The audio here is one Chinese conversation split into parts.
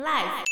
Life。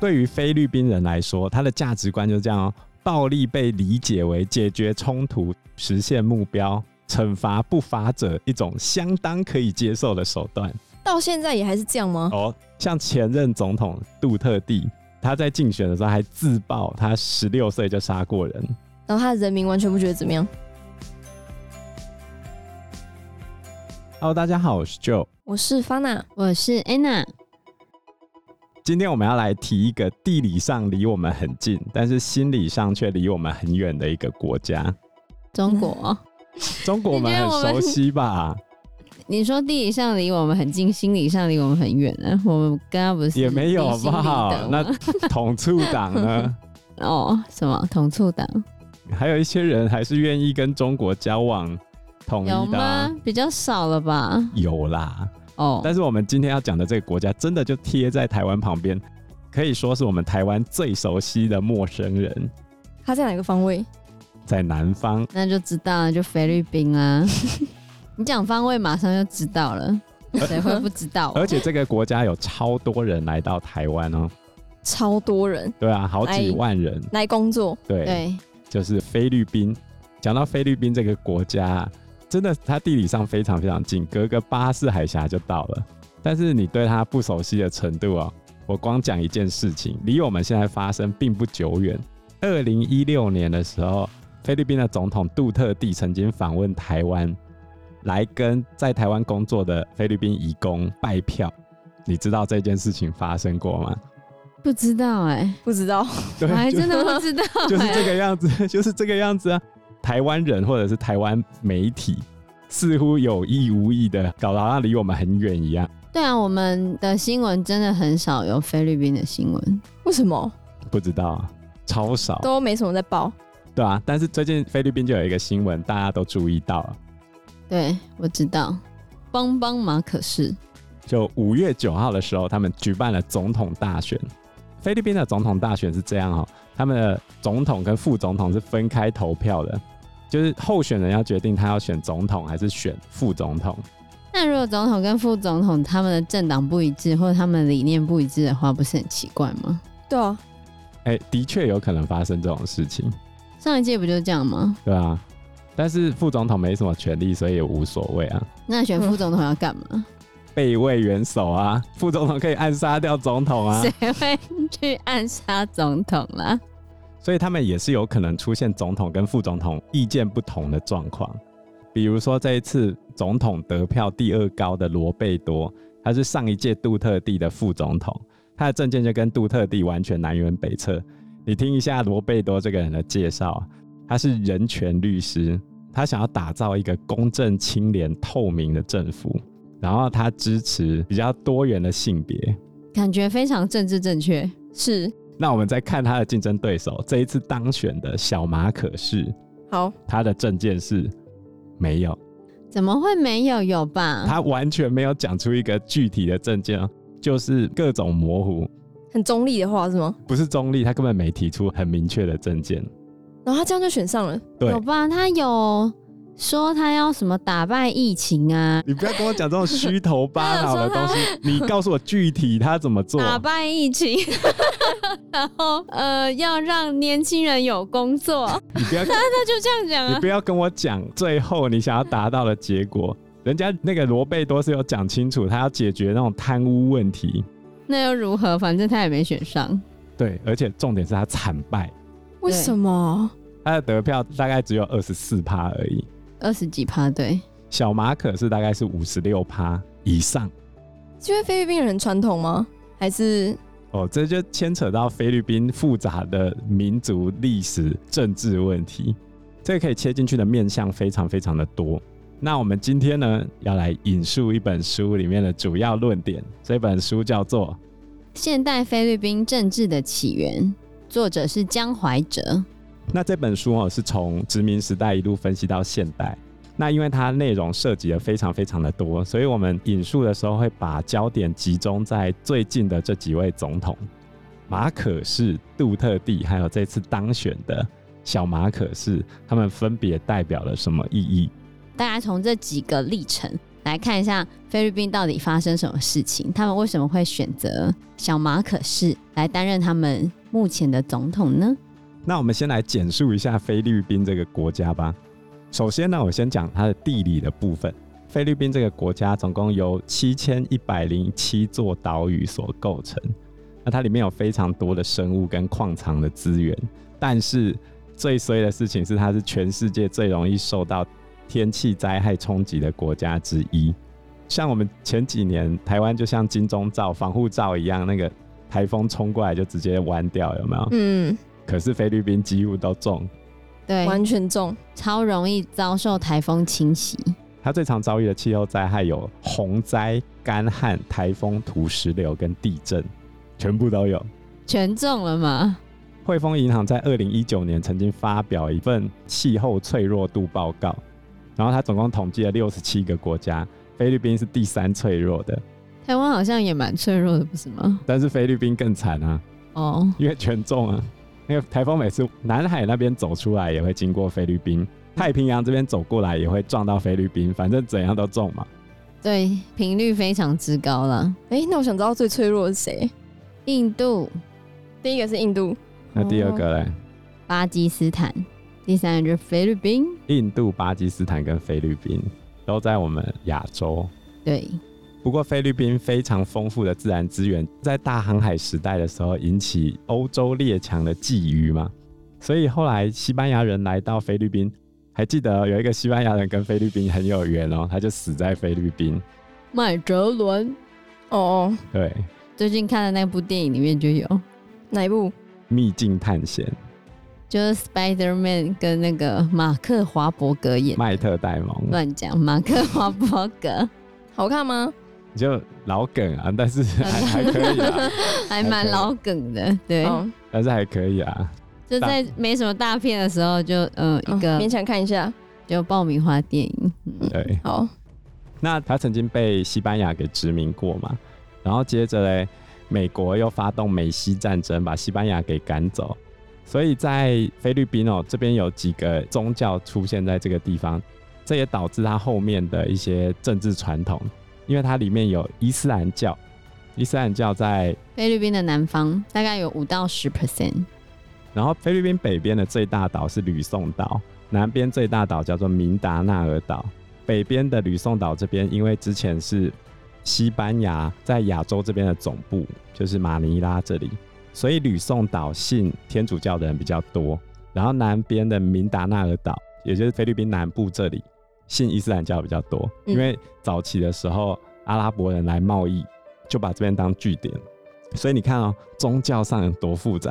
对于菲律宾人来说，他的价值观就是这样哦：暴力被理解为解决冲突、实现目标、惩罚不法者一种相当可以接受的手段。到现在也还是这样吗？哦，像前任总统杜特地，他在竞选的时候还自曝他十六岁就杀过人，然后他的人民完全不觉得怎么样。Hello，大家好，我是 Joe，我是 Fana，我是 Anna。今天我们要来提一个地理上离我们很近，但是心理上却离我们很远的一个国家——中国。中国我们很熟悉吧？你说地理上离我们很近，心理上离我们很远呢？我们刚刚不是也没有好不好？那统促党呢？哦，什么统促党？还有一些人还是愿意跟中国交往。统一的啊、有吗？比较少了吧？有啦，哦。但是我们今天要讲的这个国家，真的就贴在台湾旁边，可以说是我们台湾最熟悉的陌生人。他在哪个方位？在南方。那就知道了，就菲律宾啊。你讲方位，马上就知道了。谁会不知道？而且这个国家有超多人来到台湾哦，超多人。对啊，好几万人来，来工作。对对，就是菲律宾。讲到菲律宾这个国家。真的，它地理上非常非常近，隔个巴士海峡就到了。但是你对它不熟悉的程度哦，我光讲一件事情，离我们现在发生并不久远。二零一六年的时候，菲律宾的总统杜特地曾经访问台湾，来跟在台湾工作的菲律宾移工拜票。你知道这件事情发生过吗？不知道哎、欸，不知道，对，我还真的不知道、欸，就是这个样子，就是这个样子啊。台湾人或者是台湾媒体，似乎有意无意的搞得好像离我们很远一样。对啊，我们的新闻真的很少有菲律宾的新闻，为什么？不知道，超少，都没什么在报。对啊，但是最近菲律宾就有一个新闻，大家都注意到了。对，我知道，邦邦马可是。就五月九号的时候，他们举办了总统大选。菲律宾的总统大选是这样哦，他们的总统跟副总统是分开投票的。就是候选人要决定他要选总统还是选副总统。那如果总统跟副总统他们的政党不一致，或者他们的理念不一致的话，不是很奇怪吗？对啊，哎、欸，的确有可能发生这种事情。上一届不就是这样吗？对啊，但是副总统没什么权利，所以也无所谓啊。那选副总统要干嘛？备位元首啊，副总统可以暗杀掉总统啊。谁会去暗杀总统啦？所以他们也是有可能出现总统跟副总统意见不同的状况，比如说这一次总统得票第二高的罗贝多，他是上一届杜特地的副总统，他的政见就跟杜特地完全南辕北辙。你听一下罗贝多这个人的介绍，他是人权律师，他想要打造一个公正、清廉、透明的政府，然后他支持比较多元的性别，感觉非常政治正确，是。那我们再看他的竞争对手，这一次当选的小马可是，好，他的证件是没有，怎么会没有？有吧？他完全没有讲出一个具体的证件，就是各种模糊，很中立的话是吗？不是中立，他根本没提出很明确的证件，然后他这样就选上了，对，有吧？他有。说他要什么打败疫情啊？你不要跟我讲这种虚头巴 脑的东西，你告诉我具体他怎么做？打败疫情，然后呃要让年轻人有工作。你不要，他他就这样讲啊。你不要跟我讲最后你想要达到的结果，人家那个罗贝多是有讲清楚，他要解决那种贪污问题。那又如何？反正他也没选上。对，而且重点是他惨败。为什么？他的得票大概只有二十四趴而已。二十几趴，对，小马可是大概是五十六趴以上。是因为菲律宾人很传统吗？还是？哦，这就牵扯到菲律宾复杂的民族历史政治问题，这个可以切进去的面向非常非常的多。那我们今天呢，要来引述一本书里面的主要论点，这本书叫做《现代菲律宾政治的起源》，作者是江怀哲。那这本书哦，是从殖民时代一路分析到现代。那因为它内容涉及的非常非常的多，所以我们引述的时候会把焦点集中在最近的这几位总统：马可仕、杜特地，还有这次当选的小马可仕，他们分别代表了什么意义？大家从这几个历程来看一下菲律宾到底发生什么事情，他们为什么会选择小马可是来担任他们目前的总统呢？那我们先来简述一下菲律宾这个国家吧。首先呢，我先讲它的地理的部分。菲律宾这个国家总共由七千一百零七座岛屿所构成。那它里面有非常多的生物跟矿藏的资源，但是最衰的事情是，它是全世界最容易受到天气灾害冲击的国家之一，像我们前几年台湾就像金钟罩防护罩一样，那个台风冲过来就直接弯掉，有没有？嗯。可是菲律宾几乎都中，对，完全中，超容易遭受台风侵袭。它最常遭遇的气候灾害有洪灾、干旱、台风、土石流跟地震，全部都有，全中了吗？汇丰银行在二零一九年曾经发表一份气候脆弱度报告。然后他总共统计了六十七个国家，菲律宾是第三脆弱的。台湾好像也蛮脆弱的，不是吗？但是菲律宾更惨啊！哦，因为全中啊，因为台风每次南海那边走出来也会经过菲律宾，太平洋这边走过来也会撞到菲律宾，反正怎样都中嘛。对，频率非常之高了。哎，那我想知道最脆弱的是谁？印度，第一个是印度，那第二个嘞？巴基斯坦。第三个就是菲律宾、印度、巴基斯坦跟菲律宾都在我们亚洲。对，不过菲律宾非常丰富的自然资源，在大航海时代的时候引起欧洲列强的觊觎嘛，所以后来西班牙人来到菲律宾，还记得有一个西班牙人跟菲律宾很有缘哦，他就死在菲律宾。麦哲伦，哦，对，最近看的那部电影里面就有哪一部？秘境探险。就是 Spider Man 跟那个马克华伯格演麦特戴蒙，乱讲，马克华伯格好看吗？就老梗啊，但是还还可以啊，还蛮老梗的，对，但是还可以啊。就在没什么大片的时候就，就嗯一个勉强看一下，就爆米花电影。对，好。那他曾经被西班牙给殖民过嘛，然后接着嘞，美国又发动美西战争，把西班牙给赶走。所以在菲律宾哦，这边有几个宗教出现在这个地方，这也导致他后面的一些政治传统，因为它里面有伊斯兰教，伊斯兰教在菲律宾的南方大概有五到十 percent，然后菲律宾北边的最大岛是吕宋岛，南边最大岛叫做明达纳尔岛，北边的吕宋岛这边因为之前是西班牙在亚洲这边的总部，就是马尼拉这里。所以吕宋岛信天主教的人比较多，然后南边的明达纳尔岛，也就是菲律宾南部这里，信伊斯兰教比较多。因为早期的时候，阿拉伯人来贸易，就把这边当据点。所以你看哦，宗教上有多复杂，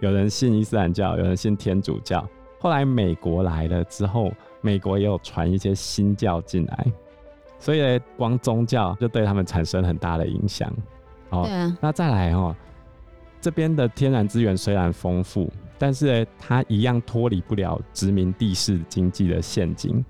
有人信伊斯兰教，有人信天主教。后来美国来了之后，美国也有传一些新教进来，所以呢，光宗教就对他们产生很大的影响。哦，那再来哦。这边的天然资源虽然丰富，但是呢，它一样脱离不了殖民地式经济的陷阱。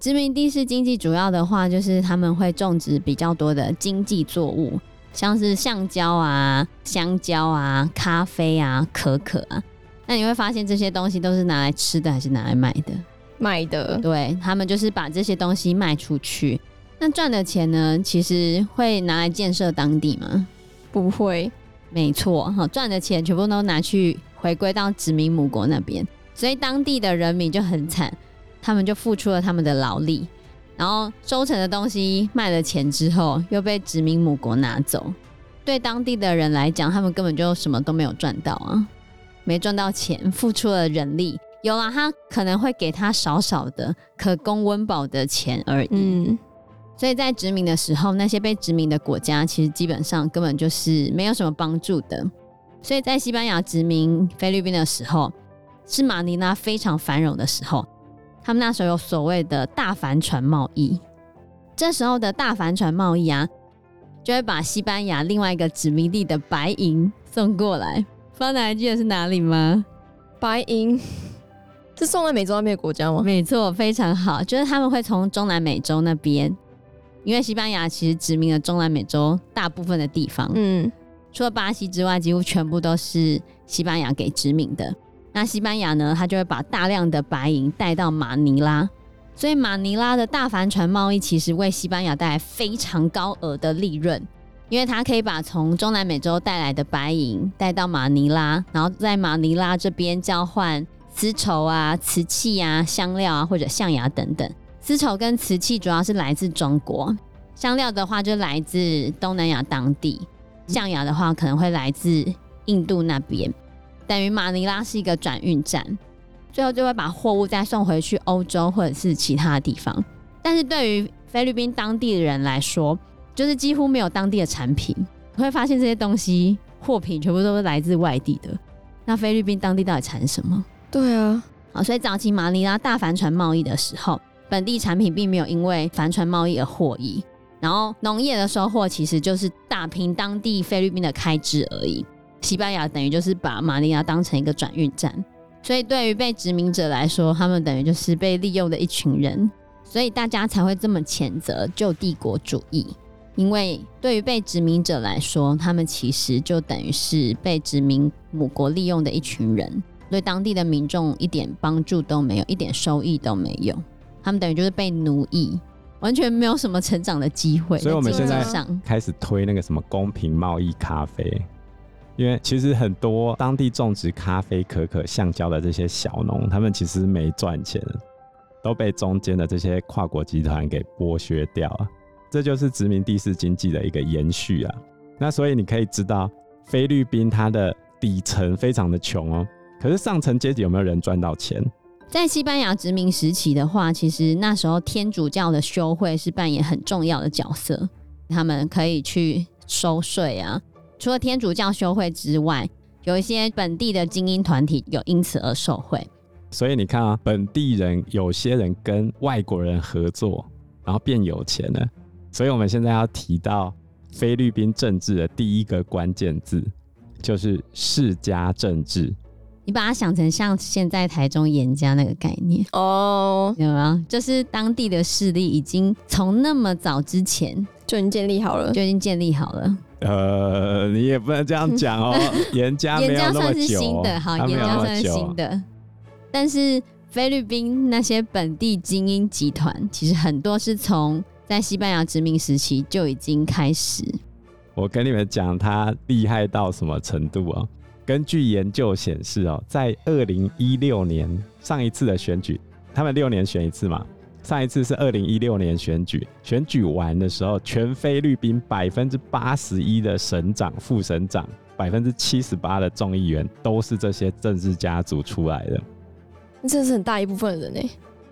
殖民地式经济主要的话，就是他们会种植比较多的经济作物，像是橡胶啊、香蕉啊、咖啡啊、可可啊。那你会发现这些东西都是拿来吃的，还是拿来卖的？卖的。对，他们就是把这些东西卖出去，那赚的钱呢，其实会拿来建设当地吗？不会。没错，哈，赚的钱全部都拿去回归到殖民母国那边，所以当地的人民就很惨，他们就付出了他们的劳力，然后收成的东西卖了钱之后，又被殖民母国拿走。对当地的人来讲，他们根本就什么都没有赚到啊，没赚到钱，付出了人力，有了他可能会给他少少的可供温饱的钱而已。嗯。所以在殖民的时候，那些被殖民的国家其实基本上根本就是没有什么帮助的。所以在西班牙殖民菲律宾的时候，是马尼拉非常繁荣的时候。他们那时候有所谓的大帆船贸易，这时候的大帆船贸易啊，就会把西班牙另外一个殖民地的白银送过来。方娜还记得是哪里吗？白银 是送到美洲那边的国家吗？没错，非常好，就是他们会从中南美洲那边。因为西班牙其实殖民了中南美洲大部分的地方，嗯，除了巴西之外，几乎全部都是西班牙给殖民的。那西班牙呢，它就会把大量的白银带到马尼拉，所以马尼拉的大帆船贸易其实为西班牙带来非常高额的利润，因为它可以把从中南美洲带来的白银带到马尼拉，然后在马尼拉这边交换丝绸啊、瓷器啊、香料啊或者象牙等等。丝绸跟瓷器主要是来自中国，香料的话就来自东南亚当地，象牙的话可能会来自印度那边。等于马尼拉是一个转运站。最后就会把货物再送回去欧洲或者是其他的地方，但是对于菲律宾当地的人来说，就是几乎没有当地的产品。你会发现这些东西货品全部都是来自外地的。那菲律宾当地到底产什么？对啊，啊，所以早期马尼拉大帆船贸易的时候，本地产品并没有因为帆船贸易而获益，然后农业的收获其实就是打平当地菲律宾的开支而已。西班牙等于就是把马尼拉当成一个转运站。所以，对于被殖民者来说，他们等于就是被利用的一群人，所以大家才会这么谴责旧帝国主义。因为对于被殖民者来说，他们其实就等于是被殖民母国利用的一群人，对当地的民众一点帮助都没有，一点收益都没有。他们等于就是被奴役，完全没有什么成长的机会。所以我们现在开始推那个什么公平贸易咖啡。因为其实很多当地种植咖啡、可可、橡胶的这些小农，他们其实没赚钱，都被中间的这些跨国集团给剥削掉了。这就是殖民地式经济的一个延续啊。那所以你可以知道，菲律宾它的底层非常的穷哦，可是上层阶级有没有人赚到钱？在西班牙殖民时期的话，其实那时候天主教的修会是扮演很重要的角色，他们可以去收税啊。除了天主教修会之外，有一些本地的精英团体有因此而受惠。所以你看啊，本地人有些人跟外国人合作，然后变有钱了。所以我们现在要提到菲律宾政治的第一个关键字，就是世家政治。你把它想成像现在台中严家那个概念哦，有没有？就是当地的势力已经从那么早之前就已经建立好了，就已经建立好了。呃，你也不能这样讲哦。颜家没有那么久，颜家算是新的，好，颜家算是新的。但是菲律宾那些本地精英集团，其实很多是从在西班牙殖民时期就已经开始。我跟你们讲，他厉害到什么程度哦？根据研究显示哦，在二零一六年上一次的选举，他们六年选一次嘛。上一次是二零一六年选举，选举完的时候，全菲律宾百分之八十一的省长、副省长，百分之七十八的众议员都是这些政治家族出来的。那这是很大一部分人呢。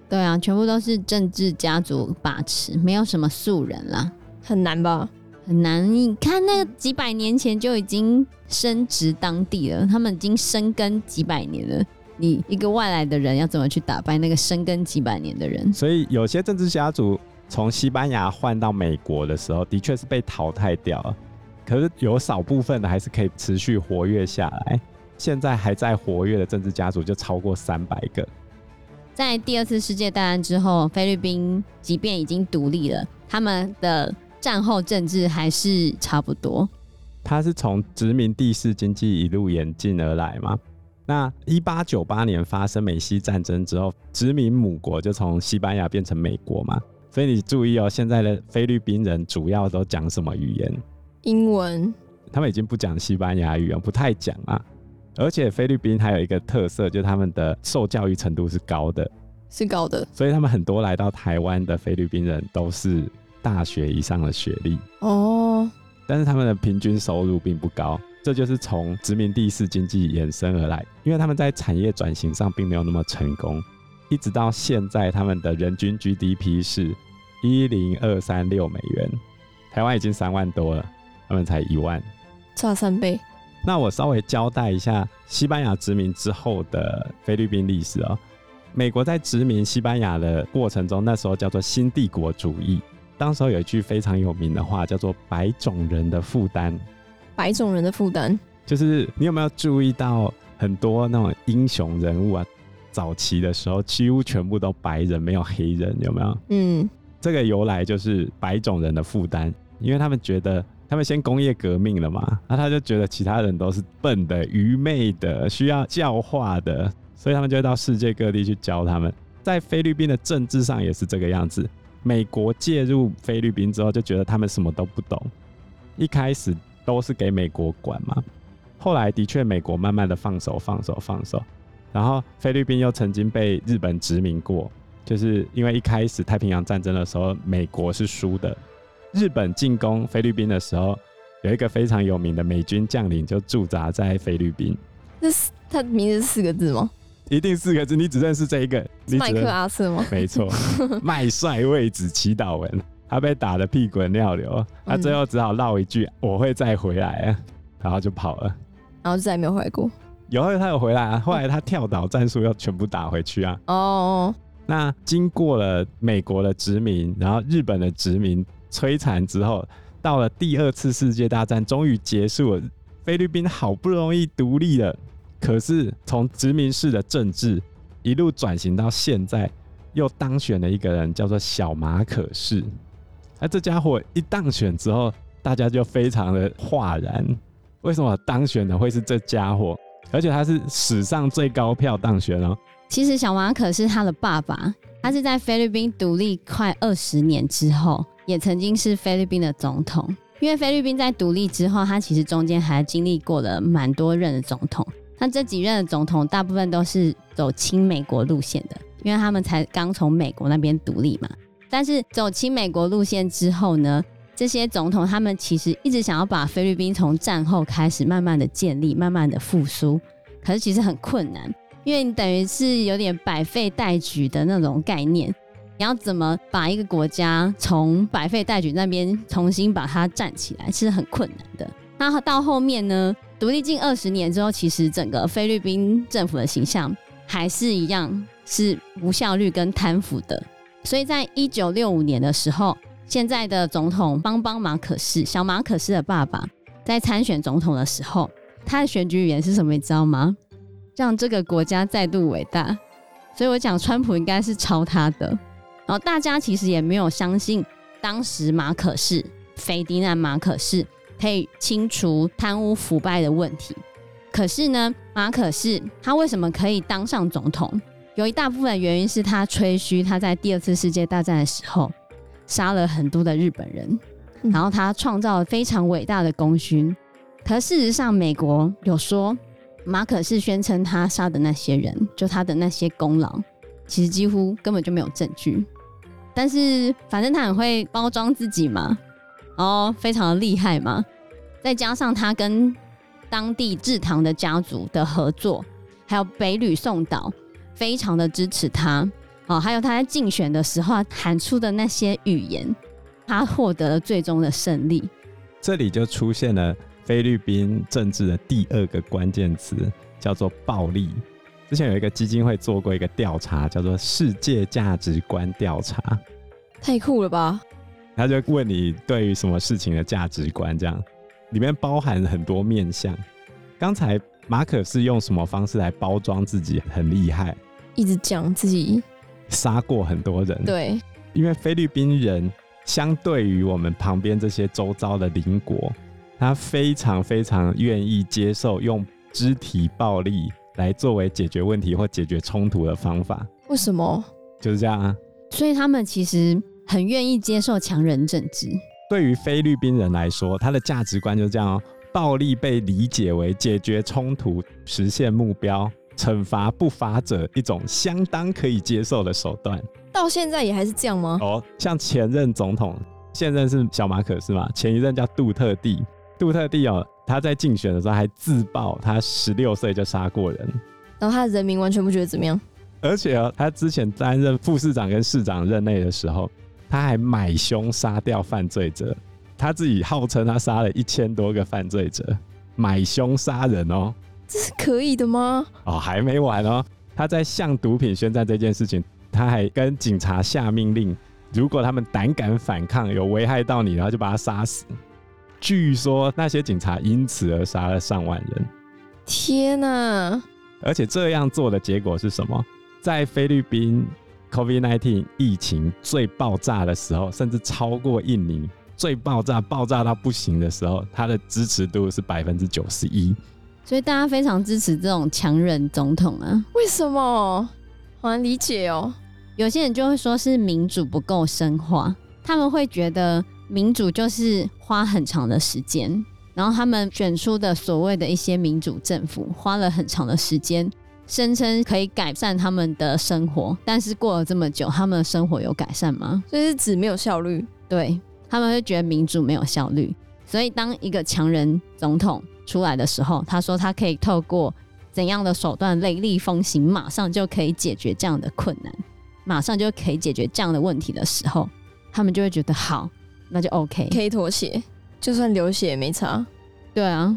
对啊，全部都是政治家族把持，没有什么素人啦，很难吧？很难。你看，那几百年前就已经升职当地了，他们已经生根几百年了。你一个外来的人要怎么去打败那个深耕几百年的人？所以有些政治家族从西班牙换到美国的时候，的确是被淘汰掉了。可是有少部分的还是可以持续活跃下来。现在还在活跃的政治家族就超过三百个。在第二次世界大战之后，菲律宾即便已经独立了，他们的战后政治还是差不多。他是从殖民地式经济一路演进而来吗？那一八九八年发生美西战争之后，殖民母国就从西班牙变成美国嘛。所以你注意哦，现在的菲律宾人主要都讲什么语言？英文。他们已经不讲西班牙语了，不太讲啊。而且菲律宾还有一个特色，就是他们的受教育程度是高的，是高的。所以他们很多来到台湾的菲律宾人都是大学以上的学历哦。但是他们的平均收入并不高。这就是从殖民地式经济衍生而来，因为他们在产业转型上并没有那么成功，一直到现在，他们的人均 GDP 是一零二三六美元，台湾已经三万多了，他们才一万，差三倍。那我稍微交代一下西班牙殖民之后的菲律宾历史哦。美国在殖民西班牙的过程中，那时候叫做新帝国主义，当时候有一句非常有名的话，叫做“白种人的负担”。白种人的负担，就是你有没有注意到很多那种英雄人物啊？早期的时候几乎全部都白人，没有黑人，有没有？嗯，这个由来就是白种人的负担，因为他们觉得他们先工业革命了嘛，那他就觉得其他人都是笨的、愚昧的、需要教化的，所以他们就会到世界各地去教他们。在菲律宾的政治上也是这个样子。美国介入菲律宾之后，就觉得他们什么都不懂。一开始都是给美国管嘛，后来的确美国慢慢的放手、放手、放手。然后菲律宾又曾经被日本殖民过，就是因为一开始太平洋战争的时候，美国是输的。日本进攻菲律宾的时候，有一个非常有名的美军将领就驻扎在菲律宾。那是他名字是四个字吗？一定四个字，你只认识这一个。麦克阿瑟吗？没错，麦帅位置祈祷文，他被打得屁滚尿流，他最后只好唠一句、嗯：“我会再回来啊。”然后就跑了，然后就再也没有回来过。有后他有回来啊，后来他跳岛战术又全部打回去啊。哦，那经过了美国的殖民，然后日本的殖民摧残之后，到了第二次世界大战终于结束了，菲律宾好不容易独立了。可是从殖民式的政治一路转型到现在，又当选了一个人，叫做小马可仕。而这家伙一当选之后，大家就非常的哗然。为什么当选的会是这家伙？而且他是史上最高票当选哦。其实小马可是他的爸爸，他是在菲律宾独立快二十年之后，也曾经是菲律宾的总统。因为菲律宾在独立之后，他其实中间还经历过了蛮多任的总统。那这几任的总统大部分都是走亲美国路线的，因为他们才刚从美国那边独立嘛。但是走亲美国路线之后呢，这些总统他们其实一直想要把菲律宾从战后开始慢慢的建立、慢慢的复苏，可是其实很困难，因为你等于是有点百废待举的那种概念，你要怎么把一个国家从百废待举那边重新把它站起来，其实很困难的。那到后面呢？独立近二十年之后，其实整个菲律宾政府的形象还是一样是无效率跟贪腐的。所以在一九六五年的时候，现在的总统邦邦马可仕，小马可仕的爸爸，在参选总统的时候，他的选举语言是什么？你知道吗？让这个国家再度伟大。所以我讲川普应该是抄他的。然后大家其实也没有相信当时马可仕，斐迪南马可仕。可以清除贪污腐败的问题，可是呢，马可仕他为什么可以当上总统？有一大部分原因是他吹嘘他在第二次世界大战的时候杀了很多的日本人，然后他创造了非常伟大的功勋。可事实上，美国有说马可是宣称他杀的那些人，就他的那些功劳，其实几乎根本就没有证据。但是反正他很会包装自己嘛。哦，非常的厉害嘛！再加上他跟当地制糖的家族的合作，还有北吕宋岛非常的支持他。哦，还有他在竞选的时候喊出的那些语言，他获得了最终的胜利。这里就出现了菲律宾政治的第二个关键词，叫做暴力。之前有一个基金会做过一个调查，叫做世界价值观调查。太酷了吧！他就问你对于什么事情的价值观，这样里面包含很多面向。刚才马可是用什么方式来包装自己很厉害？一直讲自己杀过很多人。对，因为菲律宾人相对于我们旁边这些周遭的邻国，他非常非常愿意接受用肢体暴力来作为解决问题或解决冲突的方法。为什么？就是这样啊。所以他们其实。很愿意接受强人政治。对于菲律宾人来说，他的价值观就是这样哦：暴力被理解为解决冲突、实现目标、惩罚不法者一种相当可以接受的手段。到现在也还是这样吗？哦，像前任总统，现任是小马可是嘛，前一任叫杜特地。杜特地哦，他在竞选的时候还自曝，他十六岁就杀过人，然后他的人民完全不觉得怎么样。而且哦，他之前担任副市长跟市长任内的时候。他还买凶杀掉犯罪者，他自己号称他杀了一千多个犯罪者，买凶杀人哦，这是可以的吗？哦，还没完哦，他在向毒品宣战这件事情，他还跟警察下命令，如果他们胆敢反抗，有危害到你，然后就把他杀死。据说那些警察因此而杀了上万人。天哪！而且这样做的结果是什么？在菲律宾。COVID-19 疫情最爆炸的时候，甚至超过印尼最爆炸、爆炸到不行的时候，他的支持度是百分之九十一。所以大家非常支持这种强人总统啊？为什么？好难理解哦。有些人就会说是民主不够深化，他们会觉得民主就是花很长的时间，然后他们选出的所谓的一些民主政府花了很长的时间，声称可以改善他们的生活，但是过了这么久，他们的生活有改善吗？所以是指没有效率。对，他们会觉得民主没有效率，所以当一个强人总统出来的时候，他说他可以透过怎样的手段雷厉风行，马上就可以解决这样的困难。马上就可以解决这样的问题的时候，他们就会觉得好，那就 OK，可以妥协，就算流血也没差。对啊，